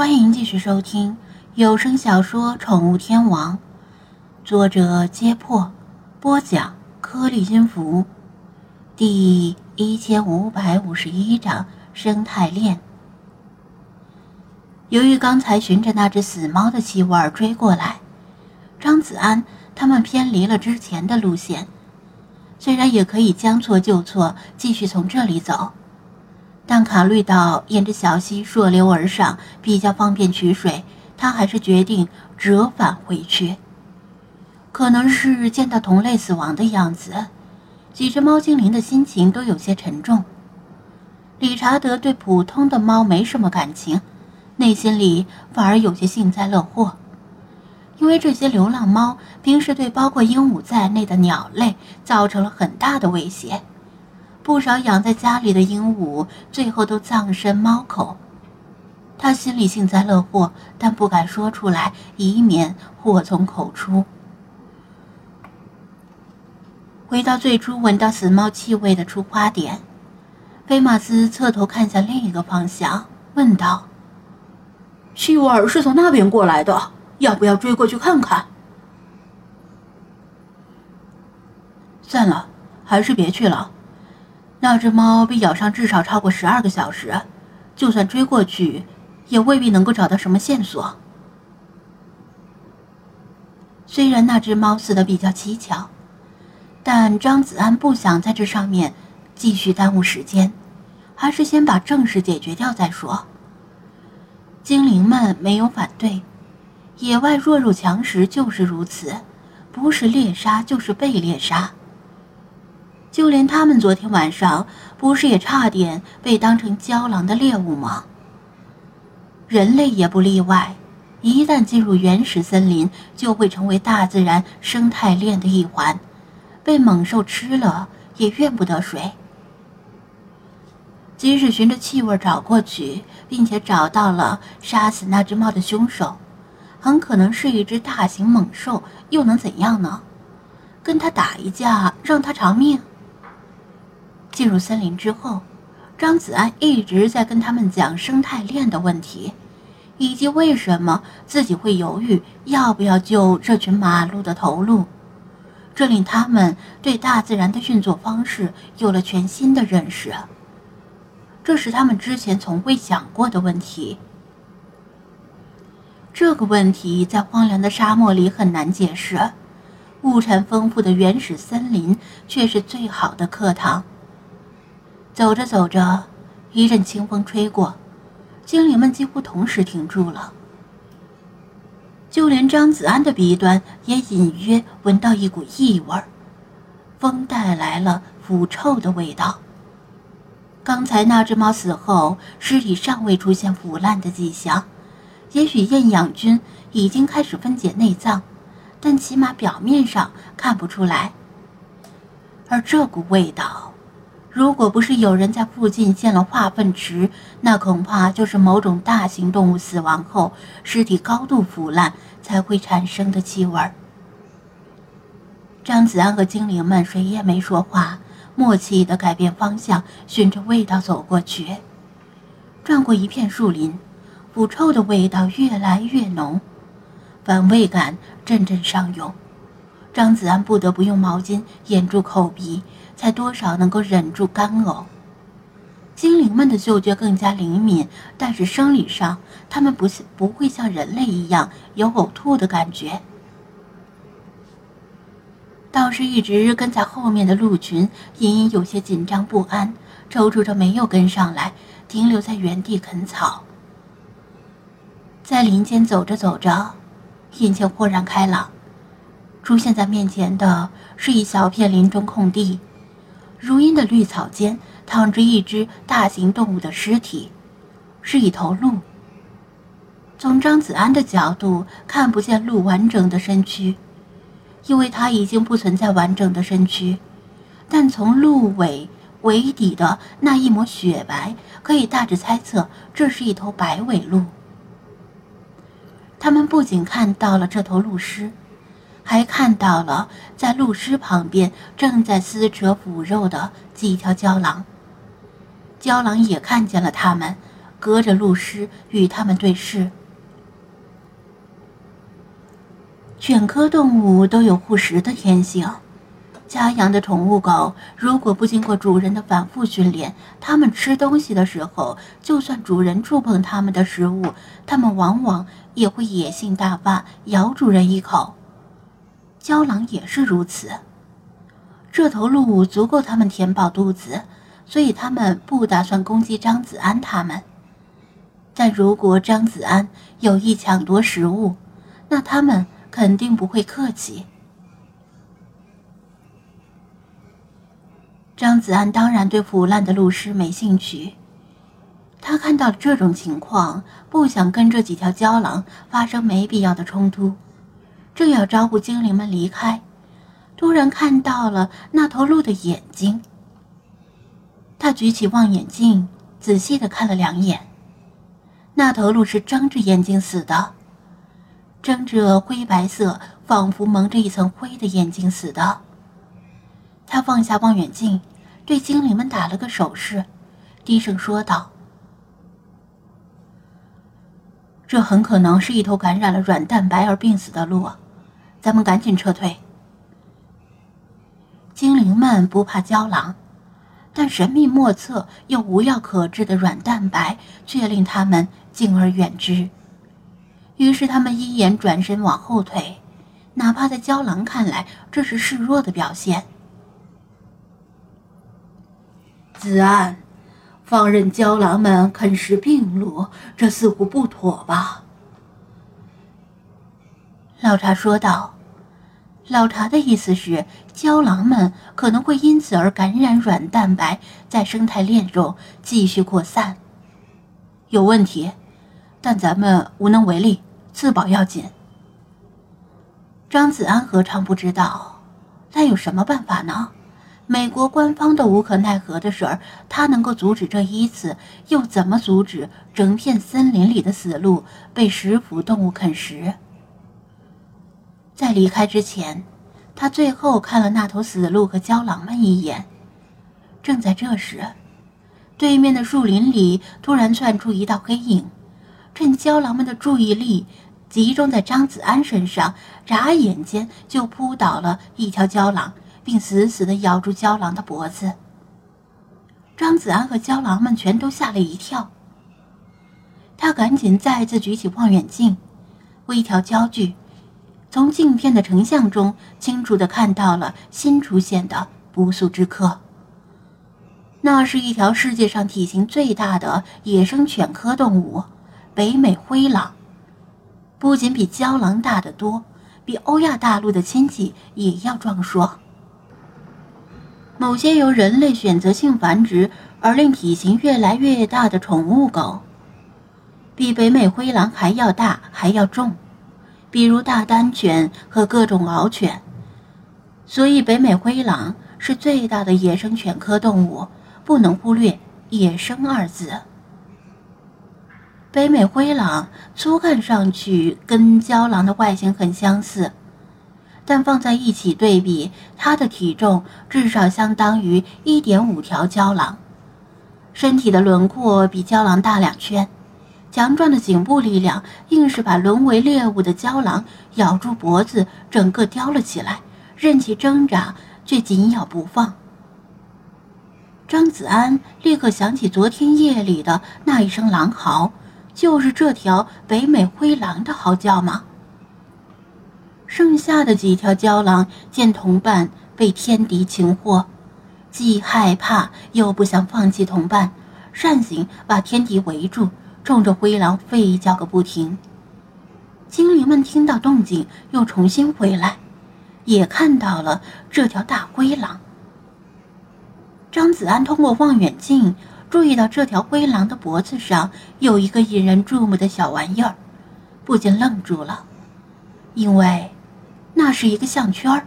欢迎继续收听有声小说《宠物天王》，作者：揭破，播讲：颗粒音符，第一千五百五十一章生态链。由于刚才循着那只死猫的气味追过来，张子安他们偏离了之前的路线。虽然也可以将错就错，继续从这里走。但考虑到沿着小溪溯流而上比较方便取水，他还是决定折返回去。可能是见到同类死亡的样子，几只猫精灵的心情都有些沉重。理查德对普通的猫没什么感情，内心里反而有些幸灾乐祸，因为这些流浪猫平时对包括鹦鹉在内的鸟类造成了很大的威胁。不少养在家里的鹦鹉最后都葬身猫口，他心里幸灾乐祸，但不敢说出来，以免祸从口出。回到最初闻到死猫气味的出发点，菲马斯侧头看向另一个方向，问道：“气味是从那边过来的，要不要追过去看看？”算了，还是别去了。那只猫被咬伤至少超过十二个小时，就算追过去，也未必能够找到什么线索。虽然那只猫死的比较蹊跷，但张子安不想在这上面继续耽误时间，还是先把正事解决掉再说。精灵们没有反对，野外弱肉强食就是如此，不是猎杀就是被猎杀。就连他们昨天晚上不是也差点被当成郊狼的猎物吗？人类也不例外，一旦进入原始森林，就会成为大自然生态链的一环，被猛兽吃了也怨不得谁。即使循着气味找过去，并且找到了杀死那只猫的凶手，很可能是一只大型猛兽，又能怎样呢？跟他打一架，让他偿命？进入森林之后，张子安一直在跟他们讲生态链的问题，以及为什么自己会犹豫要不要救这群马路的头鹿。这令他们对大自然的运作方式有了全新的认识。这是他们之前从未想过的问题。这个问题在荒凉的沙漠里很难解释，物产丰富的原始森林却是最好的课堂。走着走着，一阵清风吹过，精灵们几乎同时停住了。就连张子安的鼻端也隐约闻到一股异味风带来了腐臭的味道。刚才那只猫死后，尸体尚未出现腐烂的迹象，也许厌氧菌已经开始分解内脏，但起码表面上看不出来。而这股味道……如果不是有人在附近建了化粪池，那恐怕就是某种大型动物死亡后尸体高度腐烂才会产生的气味。张子安和精灵们谁也没说话，默契地改变方向，循着味道走过去。转过一片树林，腐臭的味道越来越浓，反胃感阵阵上涌。张子安不得不用毛巾掩住口鼻。才多少能够忍住干呕。精灵们的嗅觉更加灵敏，但是生理上，他们不不会像人类一样有呕吐的感觉。倒是一直跟在后面的鹿群隐隐有些紧张不安，踌躇着没有跟上来，停留在原地啃草。在林间走着走着，眼前豁然开朗，出现在面前的是一小片林中空地。如茵的绿草间躺着一只大型动物的尸体，是一头鹿。从张子安的角度看不见鹿完整的身躯，因为它已经不存在完整的身躯。但从鹿尾尾底的那一抹雪白，可以大致猜测这是一头白尾鹿。他们不仅看到了这头鹿尸。还看到了，在鹿尸旁边正在撕扯腐肉的几条郊狼。郊狼也看见了他们，隔着路尸与他们对视。犬科动物都有护食的天性。家养的宠物狗，如果不经过主人的反复训练，它们吃东西的时候，就算主人触碰它们的食物，它们往往也会野性大发，咬主人一口。郊狼也是如此。这头鹿足够它们填饱肚子，所以它们不打算攻击张子安他们。但如果张子安有意抢夺食物，那他们肯定不会客气。张子安当然对腐烂的鹿尸没兴趣。他看到这种情况，不想跟这几条郊狼发生没必要的冲突，正要招呼精灵们离开，突然看到了那头鹿的眼睛。他举起望远镜，仔细的看了两眼，那头鹿是睁着眼睛死的，睁着灰白色，仿佛蒙着一层灰的眼睛死的。他放下望远镜。对精灵们打了个手势，低声说道：“这很可能是一头感染了软蛋白而病死的鹿，咱们赶紧撤退。”精灵们不怕胶囊，但神秘莫测又无药可治的软蛋白却令他们敬而远之。于是他们一眼转身往后退，哪怕在胶囊看来，这是示弱的表现。子安，放任胶狼们啃食病鹿，这似乎不妥吧？老查说道。老查的意思是，郊狼们可能会因此而感染软蛋白，在生态链中继续扩散，有问题。但咱们无能为力，自保要紧。张子安何尝不知道？但有什么办法呢？美国官方都无可奈何的事儿，他能够阻止这一次，又怎么阻止整片森林里的死鹿被食腐动物啃食？在离开之前，他最后看了那头死鹿和郊狼们一眼。正在这时，对面的树林里突然窜出一道黑影，趁郊狼们的注意力集中在张子安身上，眨眼间就扑倒了一条郊狼。并死死地咬住郊狼的脖子。张子安和郊狼们全都吓了一跳。他赶紧再次举起望远镜，微调焦距，从镜片的成像中清楚地看到了新出现的不速之客。那是一条世界上体型最大的野生犬科动物——北美灰狼，不仅比郊狼大得多，比欧亚大陆的亲戚也要壮硕。某些由人类选择性繁殖而令体型越来越大的宠物狗，比北美灰狼还要大还要重，比如大丹犬和各种獒犬。所以，北美灰狼是最大的野生犬科动物，不能忽略“野生”二字。北美灰狼粗看上去跟郊狼的外形很相似。但放在一起对比，它的体重至少相当于一点五条郊狼，身体的轮廓比郊狼大两圈，强壮的颈部力量硬是把沦为猎物的郊狼咬住脖子，整个叼了起来，任其挣扎，却紧咬不放。张子安立刻想起昨天夜里的那一声狼嚎，就是这条北美灰狼的嚎叫吗？剩下的几条郊狼见同伴被天敌擒获，既害怕又不想放弃同伴，扇形把天敌围住，冲着灰狼吠叫个不停。精灵们听到动静，又重新回来，也看到了这条大灰狼。张子安通过望远镜注意到这条灰狼的脖子上有一个引人注目的小玩意儿，不禁愣住了，因为。那是一个项圈